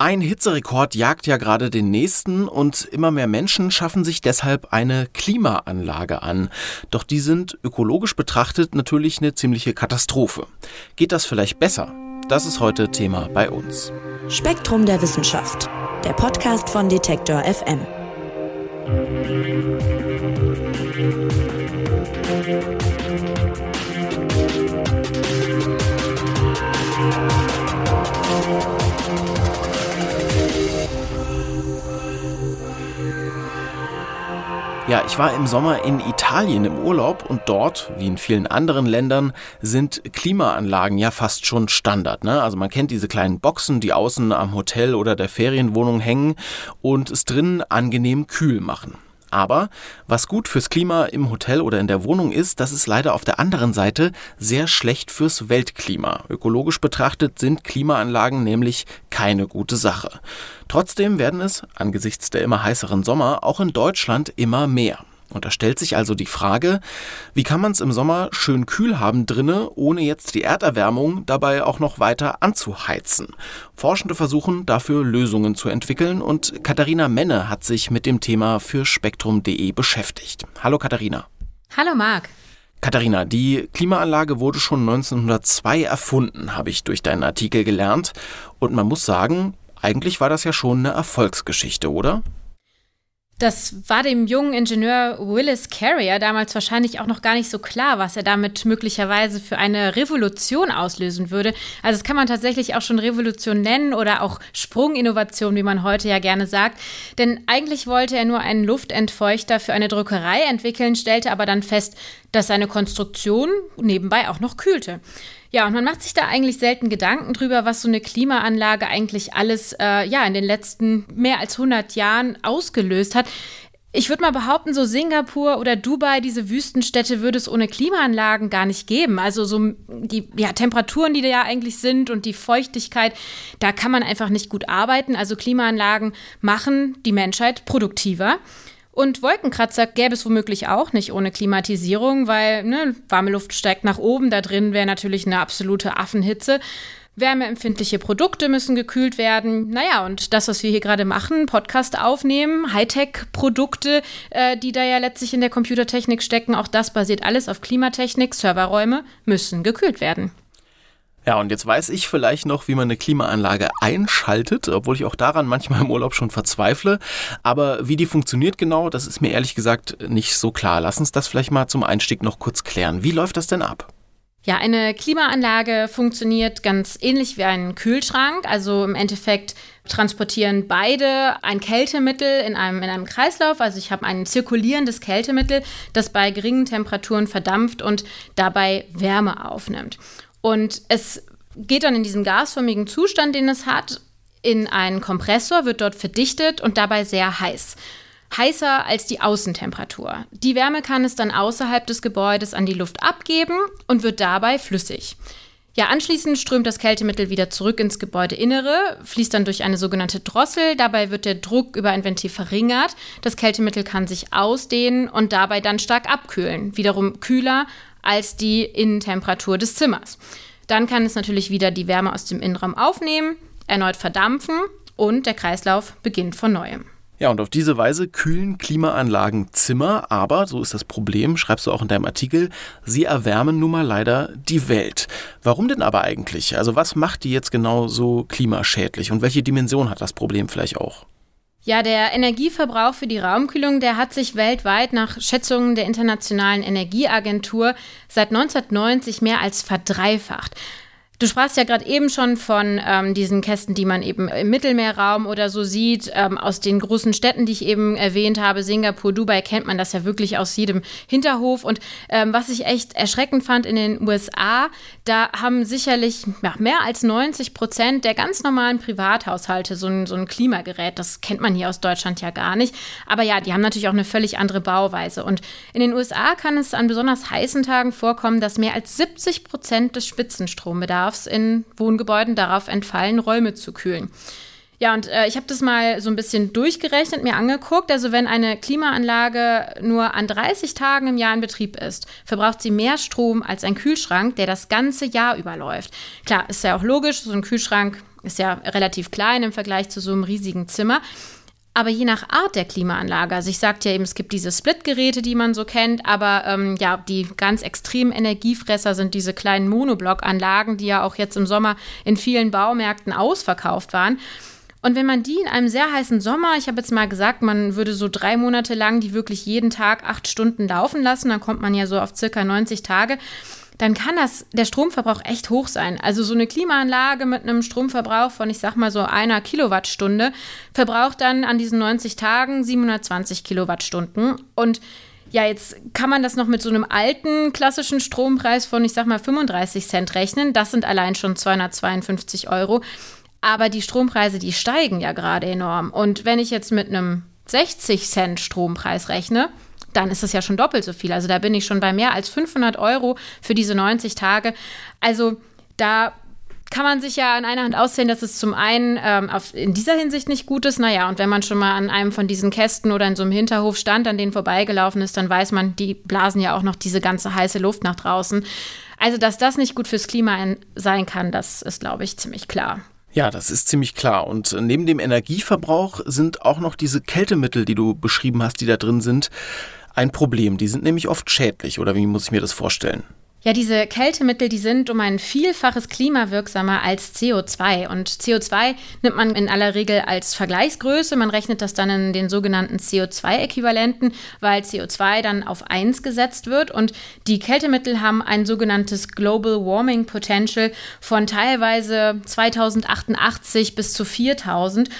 Ein Hitzerekord jagt ja gerade den nächsten und immer mehr Menschen schaffen sich deshalb eine Klimaanlage an. Doch die sind ökologisch betrachtet natürlich eine ziemliche Katastrophe. Geht das vielleicht besser? Das ist heute Thema bei uns. Spektrum der Wissenschaft, der Podcast von Detektor FM. Ja, ich war im Sommer in Italien im Urlaub und dort, wie in vielen anderen Ländern, sind Klimaanlagen ja fast schon Standard. Ne? Also man kennt diese kleinen Boxen, die außen am Hotel oder der Ferienwohnung hängen und es drinnen angenehm kühl machen. Aber was gut fürs Klima im Hotel oder in der Wohnung ist, das ist leider auf der anderen Seite sehr schlecht fürs Weltklima. Ökologisch betrachtet sind Klimaanlagen nämlich keine gute Sache. Trotzdem werden es angesichts der immer heißeren Sommer auch in Deutschland immer mehr. Und da stellt sich also die Frage, wie kann man es im Sommer schön kühl haben drinne, ohne jetzt die Erderwärmung dabei auch noch weiter anzuheizen? Forschende versuchen dafür Lösungen zu entwickeln und Katharina Menne hat sich mit dem Thema für spektrum.de beschäftigt. Hallo Katharina. Hallo Marc. Katharina, die Klimaanlage wurde schon 1902 erfunden, habe ich durch deinen Artikel gelernt. Und man muss sagen, eigentlich war das ja schon eine Erfolgsgeschichte, oder? Das war dem jungen Ingenieur Willis Carrier damals wahrscheinlich auch noch gar nicht so klar, was er damit möglicherweise für eine Revolution auslösen würde. Also das kann man tatsächlich auch schon Revolution nennen oder auch Sprunginnovation, wie man heute ja gerne sagt. Denn eigentlich wollte er nur einen Luftentfeuchter für eine Druckerei entwickeln, stellte aber dann fest, dass seine Konstruktion nebenbei auch noch kühlte. Ja, und man macht sich da eigentlich selten Gedanken drüber, was so eine Klimaanlage eigentlich alles äh, ja, in den letzten mehr als 100 Jahren ausgelöst hat. Ich würde mal behaupten, so Singapur oder Dubai, diese Wüstenstädte, würde es ohne Klimaanlagen gar nicht geben. Also so die ja, Temperaturen, die da ja eigentlich sind und die Feuchtigkeit, da kann man einfach nicht gut arbeiten. Also Klimaanlagen machen die Menschheit produktiver. Und Wolkenkratzer gäbe es womöglich auch nicht ohne Klimatisierung, weil ne, warme Luft steigt nach oben, da drin wäre natürlich eine absolute Affenhitze. Wärmeempfindliche Produkte müssen gekühlt werden. Naja, und das, was wir hier gerade machen, Podcast aufnehmen, Hightech-Produkte, äh, die da ja letztlich in der Computertechnik stecken, auch das basiert alles auf Klimatechnik. Serverräume müssen gekühlt werden. Ja, und jetzt weiß ich vielleicht noch, wie man eine Klimaanlage einschaltet, obwohl ich auch daran manchmal im Urlaub schon verzweifle. Aber wie die funktioniert genau, das ist mir ehrlich gesagt nicht so klar. Lass uns das vielleicht mal zum Einstieg noch kurz klären. Wie läuft das denn ab? Ja, eine Klimaanlage funktioniert ganz ähnlich wie ein Kühlschrank. Also im Endeffekt transportieren beide ein Kältemittel in einem, in einem Kreislauf. Also ich habe ein zirkulierendes Kältemittel, das bei geringen Temperaturen verdampft und dabei Wärme aufnimmt. Und es geht dann in diesem gasförmigen Zustand, den es hat, in einen Kompressor, wird dort verdichtet und dabei sehr heiß. Heißer als die Außentemperatur. Die Wärme kann es dann außerhalb des Gebäudes an die Luft abgeben und wird dabei flüssig. Ja, anschließend strömt das Kältemittel wieder zurück ins Gebäudeinnere, fließt dann durch eine sogenannte Drossel. Dabei wird der Druck über ein Ventil verringert. Das Kältemittel kann sich ausdehnen und dabei dann stark abkühlen. Wiederum kühler als die Innentemperatur des Zimmers. Dann kann es natürlich wieder die Wärme aus dem Innenraum aufnehmen, erneut verdampfen und der Kreislauf beginnt von neuem. Ja, und auf diese Weise kühlen Klimaanlagen Zimmer, aber, so ist das Problem, schreibst du auch in deinem Artikel, sie erwärmen nun mal leider die Welt. Warum denn aber eigentlich? Also was macht die jetzt genau so klimaschädlich und welche Dimension hat das Problem vielleicht auch? Ja, der Energieverbrauch für die Raumkühlung, der hat sich weltweit nach Schätzungen der Internationalen Energieagentur seit 1990 mehr als verdreifacht. Du sprachst ja gerade eben schon von ähm, diesen Kästen, die man eben im Mittelmeerraum oder so sieht. Ähm, aus den großen Städten, die ich eben erwähnt habe, Singapur, Dubai, kennt man das ja wirklich aus jedem Hinterhof. Und ähm, was ich echt erschreckend fand in den USA, da haben sicherlich ja, mehr als 90 Prozent der ganz normalen Privathaushalte so ein, so ein Klimagerät. Das kennt man hier aus Deutschland ja gar nicht. Aber ja, die haben natürlich auch eine völlig andere Bauweise. Und in den USA kann es an besonders heißen Tagen vorkommen, dass mehr als 70 Prozent des Spitzenstrombedarfs Bedarfs in Wohngebäuden darauf entfallen, Räume zu kühlen. Ja, und äh, ich habe das mal so ein bisschen durchgerechnet, mir angeguckt. Also wenn eine Klimaanlage nur an 30 Tagen im Jahr in Betrieb ist, verbraucht sie mehr Strom als ein Kühlschrank, der das ganze Jahr überläuft. Klar, ist ja auch logisch, so ein Kühlschrank ist ja relativ klein im Vergleich zu so einem riesigen Zimmer. Aber je nach Art der Klimaanlage, also ich sagte ja eben, es gibt diese Split-Geräte, die man so kennt, aber ähm, ja, die ganz extremen Energiefresser sind diese kleinen Monoblock-Anlagen, die ja auch jetzt im Sommer in vielen Baumärkten ausverkauft waren. Und wenn man die in einem sehr heißen Sommer, ich habe jetzt mal gesagt, man würde so drei Monate lang die wirklich jeden Tag acht Stunden laufen lassen, dann kommt man ja so auf circa 90 Tage, dann kann das, der Stromverbrauch echt hoch sein. Also so eine Klimaanlage mit einem Stromverbrauch von, ich sag mal so einer Kilowattstunde, verbraucht dann an diesen 90 Tagen 720 Kilowattstunden. Und ja, jetzt kann man das noch mit so einem alten klassischen Strompreis von, ich sag mal, 35 Cent rechnen. Das sind allein schon 252 Euro. Aber die Strompreise, die steigen ja gerade enorm. Und wenn ich jetzt mit einem 60 Cent Strompreis rechne, dann ist es ja schon doppelt so viel. Also da bin ich schon bei mehr als 500 Euro für diese 90 Tage. Also da kann man sich ja an einer Hand auszählen, dass es zum einen ähm, auf, in dieser Hinsicht nicht gut ist. Naja, und wenn man schon mal an einem von diesen Kästen oder in so einem Hinterhof stand, an denen vorbeigelaufen ist, dann weiß man, die blasen ja auch noch diese ganze heiße Luft nach draußen. Also, dass das nicht gut fürs Klima sein kann, das ist, glaube ich, ziemlich klar. Ja, das ist ziemlich klar. Und neben dem Energieverbrauch sind auch noch diese Kältemittel, die du beschrieben hast, die da drin sind, ein Problem. Die sind nämlich oft schädlich, oder wie muss ich mir das vorstellen? Ja, diese Kältemittel, die sind um ein Vielfaches klimawirksamer als CO2. Und CO2 nimmt man in aller Regel als Vergleichsgröße. Man rechnet das dann in den sogenannten CO2-Äquivalenten, weil CO2 dann auf 1 gesetzt wird. Und die Kältemittel haben ein sogenanntes Global Warming Potential von teilweise 2088 bis zu 4000.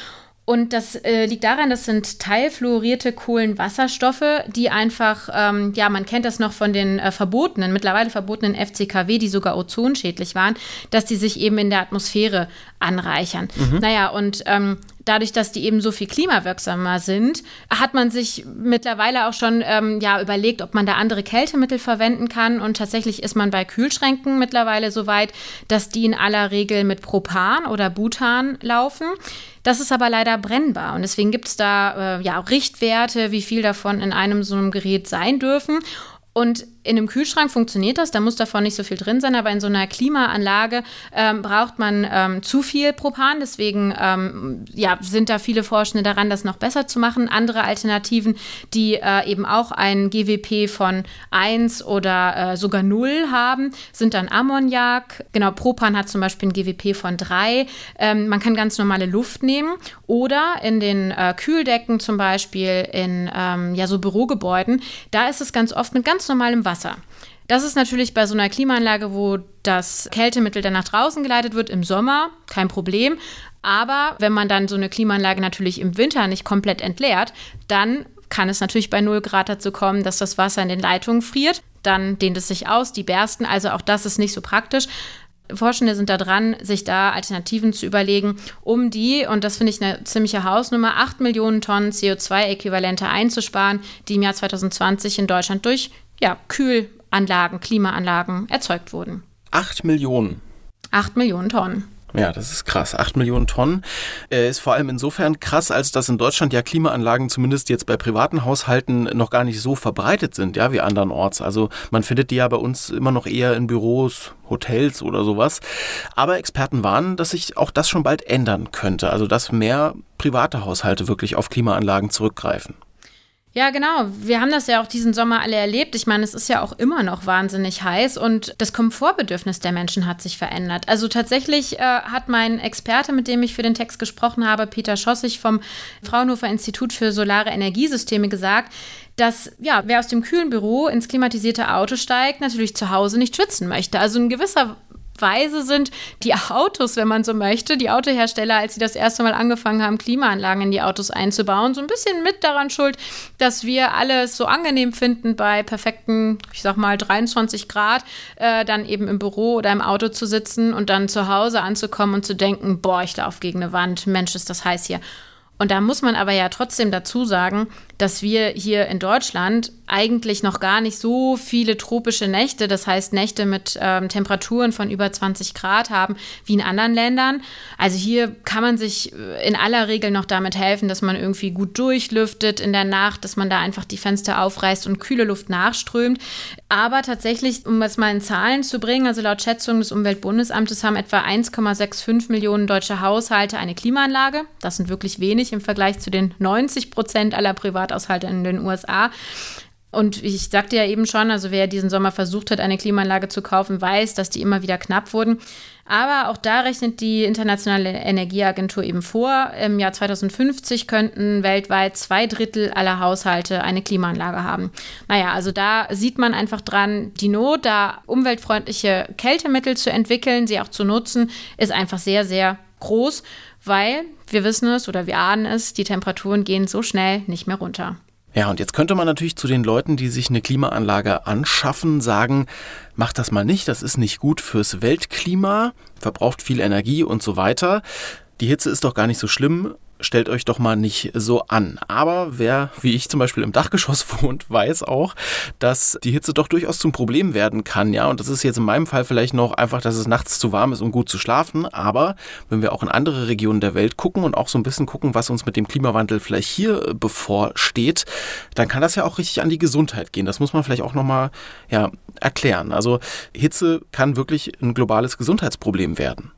Und das äh, liegt daran, das sind teilfluorierte Kohlenwasserstoffe, die einfach, ähm, ja, man kennt das noch von den äh, verbotenen, mittlerweile verbotenen FCKW, die sogar ozonschädlich waren, dass die sich eben in der Atmosphäre anreichern. Mhm. Naja, und ähm, dadurch, dass die eben so viel klimawirksamer sind, hat man sich mittlerweile auch schon ähm, ja, überlegt, ob man da andere Kältemittel verwenden kann. Und tatsächlich ist man bei Kühlschränken mittlerweile so weit, dass die in aller Regel mit Propan oder Butan laufen. Das ist aber leider brennbar und deswegen gibt es da äh, ja Richtwerte, wie viel davon in einem so einem Gerät sein dürfen. Und in einem Kühlschrank funktioniert das, da muss davon nicht so viel drin sein, aber in so einer Klimaanlage ähm, braucht man ähm, zu viel Propan. Deswegen ähm, ja, sind da viele Forschende daran, das noch besser zu machen. Andere Alternativen, die äh, eben auch ein GWP von 1 oder äh, sogar 0 haben, sind dann Ammoniak. Genau, Propan hat zum Beispiel ein GWP von 3. Ähm, man kann ganz normale Luft nehmen oder in den äh, Kühldecken zum Beispiel in ähm, ja, so Bürogebäuden. Da ist es ganz oft mit ganz normalem Wasser Wasser. Das ist natürlich bei so einer Klimaanlage, wo das Kältemittel dann nach draußen geleitet wird, im Sommer kein Problem. Aber wenn man dann so eine Klimaanlage natürlich im Winter nicht komplett entleert, dann kann es natürlich bei 0 Grad dazu kommen, dass das Wasser in den Leitungen friert. Dann dehnt es sich aus, die bersten. Also auch das ist nicht so praktisch. Forschende sind da dran, sich da Alternativen zu überlegen, um die, und das finde ich eine ziemliche Hausnummer, 8 Millionen Tonnen CO2-Äquivalente einzusparen, die im Jahr 2020 in Deutschland durch ja, Kühlanlagen, Klimaanlagen erzeugt wurden. Acht Millionen. Acht Millionen Tonnen. Ja, das ist krass. Acht Millionen Tonnen äh, ist vor allem insofern krass, als dass in Deutschland ja Klimaanlagen zumindest jetzt bei privaten Haushalten noch gar nicht so verbreitet sind, ja, wie andernorts. Also man findet die ja bei uns immer noch eher in Büros, Hotels oder sowas. Aber Experten warnen, dass sich auch das schon bald ändern könnte. Also dass mehr private Haushalte wirklich auf Klimaanlagen zurückgreifen. Ja, genau. Wir haben das ja auch diesen Sommer alle erlebt. Ich meine, es ist ja auch immer noch wahnsinnig heiß und das Komfortbedürfnis der Menschen hat sich verändert. Also tatsächlich äh, hat mein Experte, mit dem ich für den Text gesprochen habe, Peter Schossig vom Fraunhofer Institut für Solare Energiesysteme gesagt, dass ja, wer aus dem kühlen Büro ins klimatisierte Auto steigt, natürlich zu Hause nicht schwitzen möchte. Also in gewisser Weise sind die Autos, wenn man so möchte, die Autohersteller, als sie das erste Mal angefangen haben, Klimaanlagen in die Autos einzubauen, so ein bisschen mit daran schuld, dass wir alles so angenehm finden, bei perfekten, ich sag mal, 23 Grad, äh, dann eben im Büro oder im Auto zu sitzen und dann zu Hause anzukommen und zu denken, boah, ich laufe gegen eine Wand, Mensch, ist das heiß hier. Und da muss man aber ja trotzdem dazu sagen, dass wir hier in Deutschland eigentlich noch gar nicht so viele tropische Nächte, das heißt Nächte mit ähm, Temperaturen von über 20 Grad haben, wie in anderen Ländern. Also hier kann man sich äh, in aller Regel noch damit helfen, dass man irgendwie gut durchlüftet in der Nacht, dass man da einfach die Fenster aufreißt und kühle Luft nachströmt. Aber tatsächlich, um es mal in Zahlen zu bringen, also laut Schätzung des Umweltbundesamtes haben etwa 1,65 Millionen deutsche Haushalte eine Klimaanlage. Das sind wirklich wenig im Vergleich zu den 90 Prozent aller Privathaushalte in den USA. Und ich sagte ja eben schon, also wer diesen Sommer versucht hat, eine Klimaanlage zu kaufen, weiß, dass die immer wieder knapp wurden. Aber auch da rechnet die Internationale Energieagentur eben vor, im Jahr 2050 könnten weltweit zwei Drittel aller Haushalte eine Klimaanlage haben. Naja, also da sieht man einfach dran, die Not, da umweltfreundliche Kältemittel zu entwickeln, sie auch zu nutzen, ist einfach sehr, sehr groß, weil wir wissen es oder wir ahnen es, die Temperaturen gehen so schnell nicht mehr runter. Ja, und jetzt könnte man natürlich zu den Leuten, die sich eine Klimaanlage anschaffen, sagen, macht das mal nicht, das ist nicht gut fürs Weltklima, verbraucht viel Energie und so weiter. Die Hitze ist doch gar nicht so schlimm stellt euch doch mal nicht so an. Aber wer, wie ich zum Beispiel im Dachgeschoss wohnt, weiß auch, dass die Hitze doch durchaus zum Problem werden kann, ja. Und das ist jetzt in meinem Fall vielleicht noch einfach, dass es nachts zu warm ist, um gut zu schlafen. Aber wenn wir auch in andere Regionen der Welt gucken und auch so ein bisschen gucken, was uns mit dem Klimawandel vielleicht hier bevorsteht, dann kann das ja auch richtig an die Gesundheit gehen. Das muss man vielleicht auch nochmal ja, erklären. Also Hitze kann wirklich ein globales Gesundheitsproblem werden.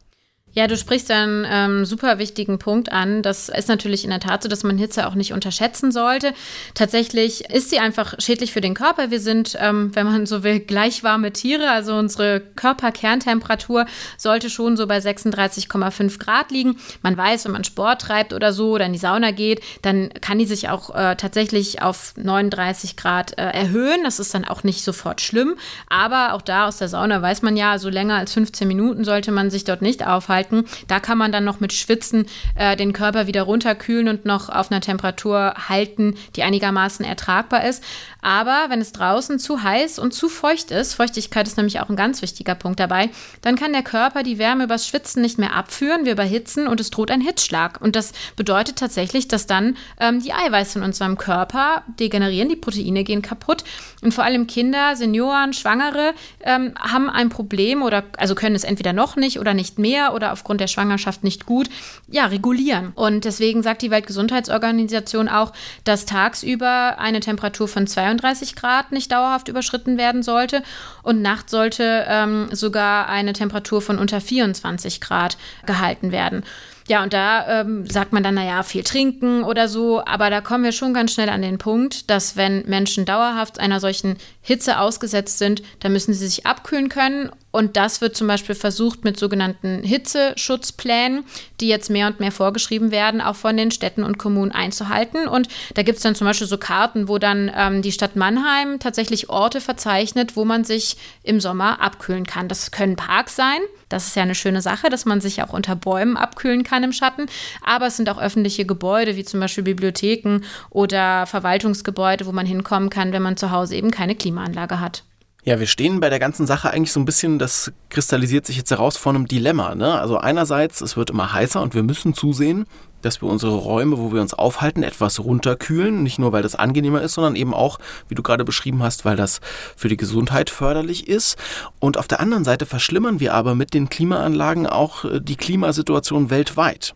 Ja, du sprichst einen ähm, super wichtigen Punkt an. Das ist natürlich in der Tat so, dass man Hitze auch nicht unterschätzen sollte. Tatsächlich ist sie einfach schädlich für den Körper. Wir sind, ähm, wenn man so will, gleichwarme Tiere. Also unsere Körperkerntemperatur sollte schon so bei 36,5 Grad liegen. Man weiß, wenn man Sport treibt oder so oder in die Sauna geht, dann kann die sich auch äh, tatsächlich auf 39 Grad äh, erhöhen. Das ist dann auch nicht sofort schlimm. Aber auch da aus der Sauna weiß man ja, so länger als 15 Minuten sollte man sich dort nicht aufhalten halten. Da kann man dann noch mit Schwitzen äh, den Körper wieder runterkühlen und noch auf einer Temperatur halten, die einigermaßen ertragbar ist. Aber wenn es draußen zu heiß und zu feucht ist, Feuchtigkeit ist nämlich auch ein ganz wichtiger Punkt dabei, dann kann der Körper die Wärme übers Schwitzen nicht mehr abführen, wir überhitzen und es droht ein Hitzschlag. Und das bedeutet tatsächlich, dass dann ähm, die Eiweiße in unserem Körper degenerieren, die Proteine gehen kaputt. Und vor allem Kinder, Senioren, Schwangere ähm, haben ein Problem oder also können es entweder noch nicht oder nicht mehr aufgrund der Schwangerschaft nicht gut, ja, regulieren. Und deswegen sagt die Weltgesundheitsorganisation auch, dass tagsüber eine Temperatur von 32 Grad nicht dauerhaft überschritten werden sollte und nachts sollte ähm, sogar eine Temperatur von unter 24 Grad gehalten werden. Ja, und da ähm, sagt man dann, naja, viel trinken oder so, aber da kommen wir schon ganz schnell an den Punkt, dass wenn Menschen dauerhaft einer solchen Hitze ausgesetzt sind, dann müssen sie sich abkühlen können und das wird zum Beispiel versucht mit sogenannten Hitzeschutzplänen, die jetzt mehr und mehr vorgeschrieben werden, auch von den Städten und Kommunen einzuhalten. Und da gibt es dann zum Beispiel so Karten, wo dann ähm, die Stadt Mannheim tatsächlich Orte verzeichnet, wo man sich im Sommer abkühlen kann. Das können Parks sein. Das ist ja eine schöne Sache, dass man sich auch unter Bäumen abkühlen kann im Schatten. Aber es sind auch öffentliche Gebäude, wie zum Beispiel Bibliotheken oder Verwaltungsgebäude, wo man hinkommen kann, wenn man zu Hause eben keine Klimaanlage hat. Ja, wir stehen bei der ganzen Sache eigentlich so ein bisschen, das kristallisiert sich jetzt heraus vor einem Dilemma. Ne? Also einerseits, es wird immer heißer und wir müssen zusehen, dass wir unsere Räume, wo wir uns aufhalten, etwas runterkühlen. Nicht nur, weil das angenehmer ist, sondern eben auch, wie du gerade beschrieben hast, weil das für die Gesundheit förderlich ist. Und auf der anderen Seite verschlimmern wir aber mit den Klimaanlagen auch äh, die Klimasituation weltweit.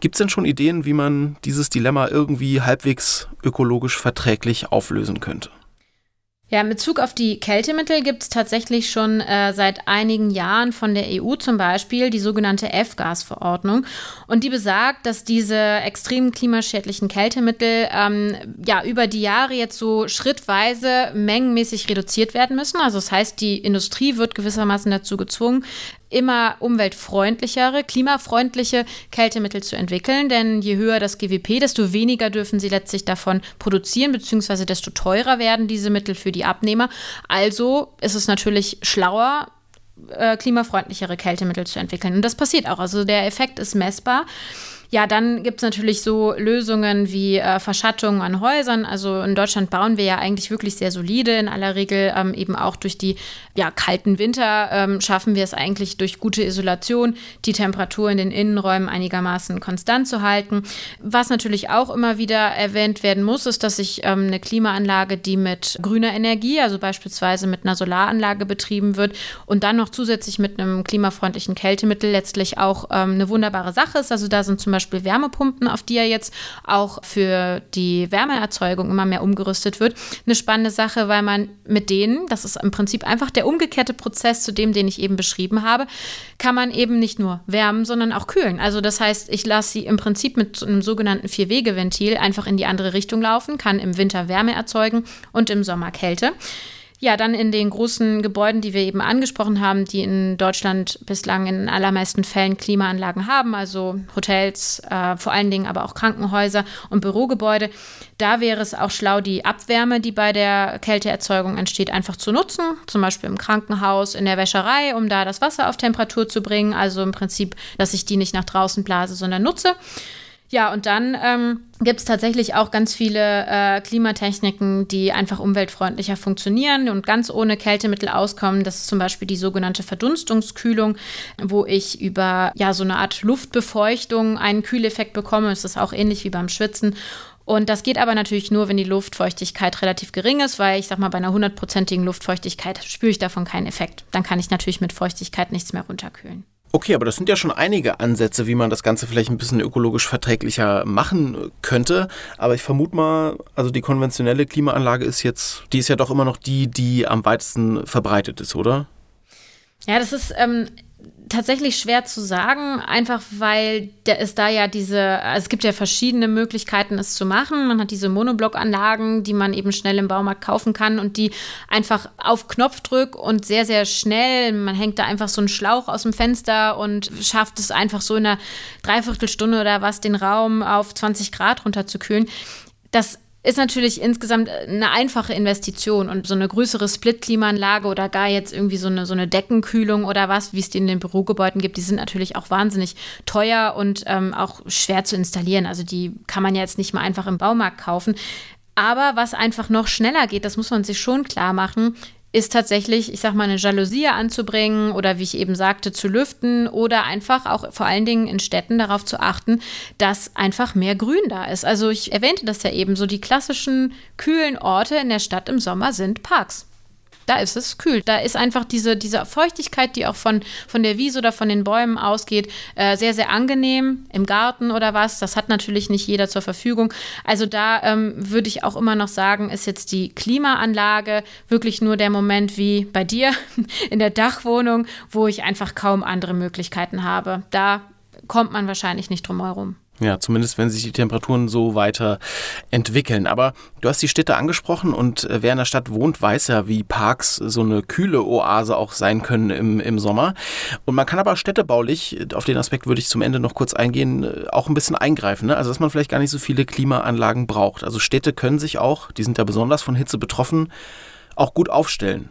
Gibt es denn schon Ideen, wie man dieses Dilemma irgendwie halbwegs ökologisch verträglich auflösen könnte? Ja, in Bezug auf die Kältemittel gibt es tatsächlich schon äh, seit einigen Jahren von der EU zum Beispiel die sogenannte F-Gas-Verordnung. Und die besagt, dass diese extrem klimaschädlichen Kältemittel ähm, ja über die Jahre jetzt so schrittweise mengenmäßig reduziert werden müssen. Also das heißt, die Industrie wird gewissermaßen dazu gezwungen, immer umweltfreundlichere, klimafreundliche Kältemittel zu entwickeln. Denn je höher das GWP, desto weniger dürfen sie letztlich davon produzieren, beziehungsweise desto teurer werden diese Mittel für die Abnehmer. Also ist es natürlich schlauer, äh, klimafreundlichere Kältemittel zu entwickeln. Und das passiert auch. Also der Effekt ist messbar. Ja, dann gibt es natürlich so Lösungen wie äh, Verschattung an Häusern. Also in Deutschland bauen wir ja eigentlich wirklich sehr solide. In aller Regel ähm, eben auch durch die ja, kalten Winter ähm, schaffen wir es eigentlich durch gute Isolation, die Temperatur in den Innenräumen einigermaßen konstant zu halten. Was natürlich auch immer wieder erwähnt werden muss, ist, dass ich ähm, eine Klimaanlage, die mit grüner Energie, also beispielsweise mit einer Solaranlage betrieben wird und dann noch zusätzlich mit einem klimafreundlichen Kältemittel letztlich auch ähm, eine wunderbare Sache ist. Also da sind zum Beispiel Wärmepumpen, auf die ja jetzt auch für die Wärmeerzeugung immer mehr umgerüstet wird. Eine spannende Sache, weil man mit denen, das ist im Prinzip einfach der umgekehrte Prozess zu dem, den ich eben beschrieben habe, kann man eben nicht nur wärmen, sondern auch kühlen. Also das heißt, ich lasse sie im Prinzip mit einem sogenannten Vier-Wege-Ventil einfach in die andere Richtung laufen, kann im Winter Wärme erzeugen und im Sommer Kälte. Ja, dann in den großen Gebäuden, die wir eben angesprochen haben, die in Deutschland bislang in allermeisten Fällen Klimaanlagen haben, also Hotels, äh, vor allen Dingen aber auch Krankenhäuser und Bürogebäude. Da wäre es auch schlau, die Abwärme, die bei der Kälteerzeugung entsteht, einfach zu nutzen. Zum Beispiel im Krankenhaus, in der Wäscherei, um da das Wasser auf Temperatur zu bringen. Also im Prinzip, dass ich die nicht nach draußen blase, sondern nutze. Ja, und dann ähm, gibt es tatsächlich auch ganz viele äh, Klimatechniken, die einfach umweltfreundlicher funktionieren und ganz ohne Kältemittel auskommen. Das ist zum Beispiel die sogenannte Verdunstungskühlung, wo ich über ja so eine Art Luftbefeuchtung einen Kühleffekt bekomme. Es ist auch ähnlich wie beim Schwitzen. Und das geht aber natürlich nur, wenn die Luftfeuchtigkeit relativ gering ist, weil ich sag mal, bei einer hundertprozentigen Luftfeuchtigkeit spüre ich davon keinen Effekt. Dann kann ich natürlich mit Feuchtigkeit nichts mehr runterkühlen. Okay, aber das sind ja schon einige Ansätze, wie man das Ganze vielleicht ein bisschen ökologisch verträglicher machen könnte. Aber ich vermute mal, also die konventionelle Klimaanlage ist jetzt, die ist ja doch immer noch die, die am weitesten verbreitet ist, oder? Ja, das ist ähm, tatsächlich schwer zu sagen, einfach weil der ist da ja diese, also es gibt ja verschiedene Möglichkeiten, es zu machen. Man hat diese Monoblockanlagen, die man eben schnell im Baumarkt kaufen kann und die einfach auf Knopfdruck und sehr, sehr schnell, man hängt da einfach so einen Schlauch aus dem Fenster und schafft es einfach so in einer Dreiviertelstunde oder was, den Raum auf 20 Grad runterzukühlen. Das ist natürlich insgesamt eine einfache Investition und so eine größere Split-Klimaanlage oder gar jetzt irgendwie so eine, so eine Deckenkühlung oder was, wie es die in den Bürogebäuden gibt, die sind natürlich auch wahnsinnig teuer und ähm, auch schwer zu installieren. Also die kann man ja jetzt nicht mal einfach im Baumarkt kaufen. Aber was einfach noch schneller geht, das muss man sich schon klar machen, ist tatsächlich, ich sag mal, eine Jalousie anzubringen oder wie ich eben sagte, zu lüften oder einfach auch vor allen Dingen in Städten darauf zu achten, dass einfach mehr Grün da ist. Also ich erwähnte das ja eben, so die klassischen kühlen Orte in der Stadt im Sommer sind Parks da ist es kühl. Da ist einfach diese, diese Feuchtigkeit, die auch von, von der Wiese oder von den Bäumen ausgeht, äh, sehr, sehr angenehm im Garten oder was. Das hat natürlich nicht jeder zur Verfügung. Also da ähm, würde ich auch immer noch sagen, ist jetzt die Klimaanlage wirklich nur der Moment wie bei dir in der Dachwohnung, wo ich einfach kaum andere Möglichkeiten habe. Da kommt man wahrscheinlich nicht drum herum. Ja, zumindest wenn sich die Temperaturen so weiter entwickeln. Aber du hast die Städte angesprochen und äh, wer in der Stadt wohnt, weiß ja, wie Parks so eine kühle Oase auch sein können im, im Sommer. Und man kann aber städtebaulich, auf den Aspekt würde ich zum Ende noch kurz eingehen, äh, auch ein bisschen eingreifen. Ne? Also dass man vielleicht gar nicht so viele Klimaanlagen braucht. Also Städte können sich auch, die sind ja besonders von Hitze betroffen, auch gut aufstellen.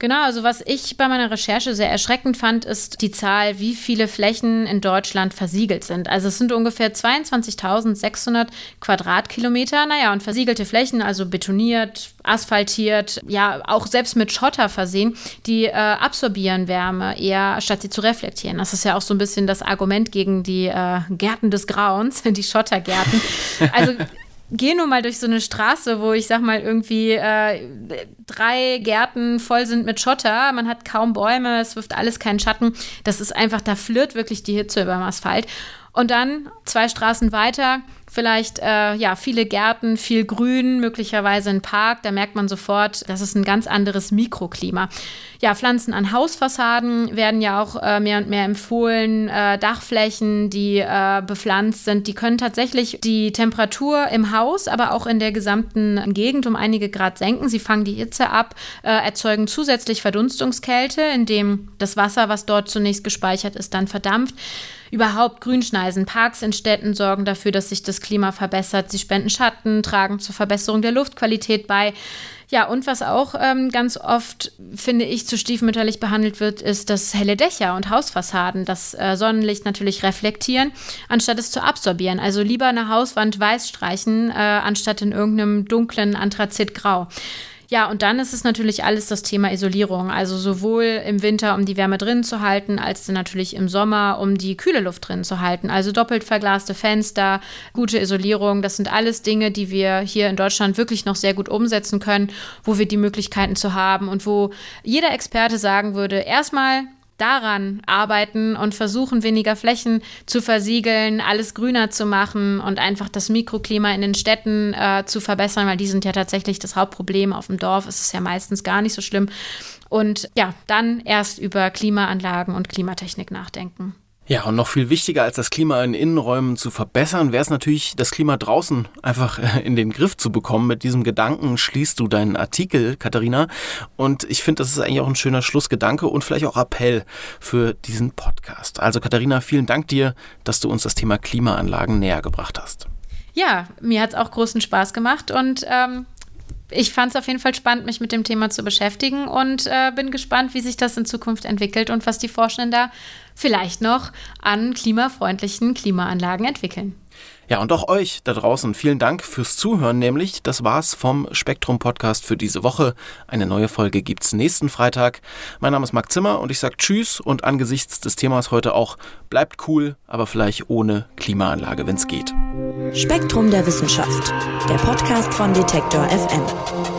Genau, also was ich bei meiner Recherche sehr erschreckend fand, ist die Zahl, wie viele Flächen in Deutschland versiegelt sind. Also es sind ungefähr 22.600 Quadratkilometer. Naja, und versiegelte Flächen, also betoniert, asphaltiert, ja auch selbst mit Schotter versehen, die äh, absorbieren Wärme eher, statt sie zu reflektieren. Das ist ja auch so ein bisschen das Argument gegen die äh, Gärten des Grauens, die Schottergärten. Also gehe nur mal durch so eine Straße, wo ich sag mal irgendwie äh, drei Gärten voll sind mit Schotter, man hat kaum Bäume, es wirft alles keinen Schatten. Das ist einfach, da flirrt wirklich die Hitze über dem Asphalt. Und dann zwei Straßen weiter vielleicht äh, ja viele Gärten, viel Grün, möglicherweise ein Park. Da merkt man sofort, das ist ein ganz anderes Mikroklima. Ja, Pflanzen an Hausfassaden werden ja auch äh, mehr und mehr empfohlen. Äh, Dachflächen, die äh, bepflanzt sind, die können tatsächlich die Temperatur im Haus, aber auch in der gesamten Gegend um einige Grad senken. Sie fangen die Hitze ab, äh, erzeugen zusätzlich Verdunstungskälte, indem das Wasser, was dort zunächst gespeichert ist, dann verdampft. Überhaupt Grünschneisen, Parks in Städten sorgen dafür, dass sich das Klima verbessert. Sie spenden Schatten, tragen zur Verbesserung der Luftqualität bei. Ja, und was auch ähm, ganz oft, finde ich, zu stiefmütterlich behandelt wird, ist, dass helle Dächer und Hausfassaden das äh, Sonnenlicht natürlich reflektieren, anstatt es zu absorbieren. Also lieber eine Hauswand weiß streichen, äh, anstatt in irgendeinem dunklen Anthrazitgrau. Ja, und dann ist es natürlich alles das Thema Isolierung. Also sowohl im Winter, um die Wärme drin zu halten, als dann natürlich im Sommer, um die kühle Luft drin zu halten. Also doppelt verglaste Fenster, gute Isolierung. Das sind alles Dinge, die wir hier in Deutschland wirklich noch sehr gut umsetzen können, wo wir die Möglichkeiten zu haben und wo jeder Experte sagen würde, erstmal daran arbeiten und versuchen, weniger Flächen zu versiegeln, alles grüner zu machen und einfach das Mikroklima in den Städten äh, zu verbessern, weil die sind ja tatsächlich das Hauptproblem. Auf dem Dorf ist es ja meistens gar nicht so schlimm. Und ja, dann erst über Klimaanlagen und Klimatechnik nachdenken. Ja, und noch viel wichtiger als das Klima in Innenräumen zu verbessern, wäre es natürlich, das Klima draußen einfach äh, in den Griff zu bekommen. Mit diesem Gedanken schließt du deinen Artikel, Katharina. Und ich finde, das ist eigentlich auch ein schöner Schlussgedanke und vielleicht auch Appell für diesen Podcast. Also Katharina, vielen Dank dir, dass du uns das Thema Klimaanlagen näher gebracht hast. Ja, mir hat es auch großen Spaß gemacht und ähm, ich fand es auf jeden Fall spannend, mich mit dem Thema zu beschäftigen und äh, bin gespannt, wie sich das in Zukunft entwickelt und was die Forschenden da vielleicht noch an klimafreundlichen Klimaanlagen entwickeln. Ja, und auch euch da draußen vielen Dank fürs Zuhören, nämlich das war's vom Spektrum Podcast für diese Woche. Eine neue Folge gibt's nächsten Freitag. Mein Name ist Marc Zimmer und ich sage Tschüss und angesichts des Themas heute auch bleibt cool, aber vielleicht ohne Klimaanlage, wenn's geht. Spektrum der Wissenschaft, der Podcast von Detektor FM.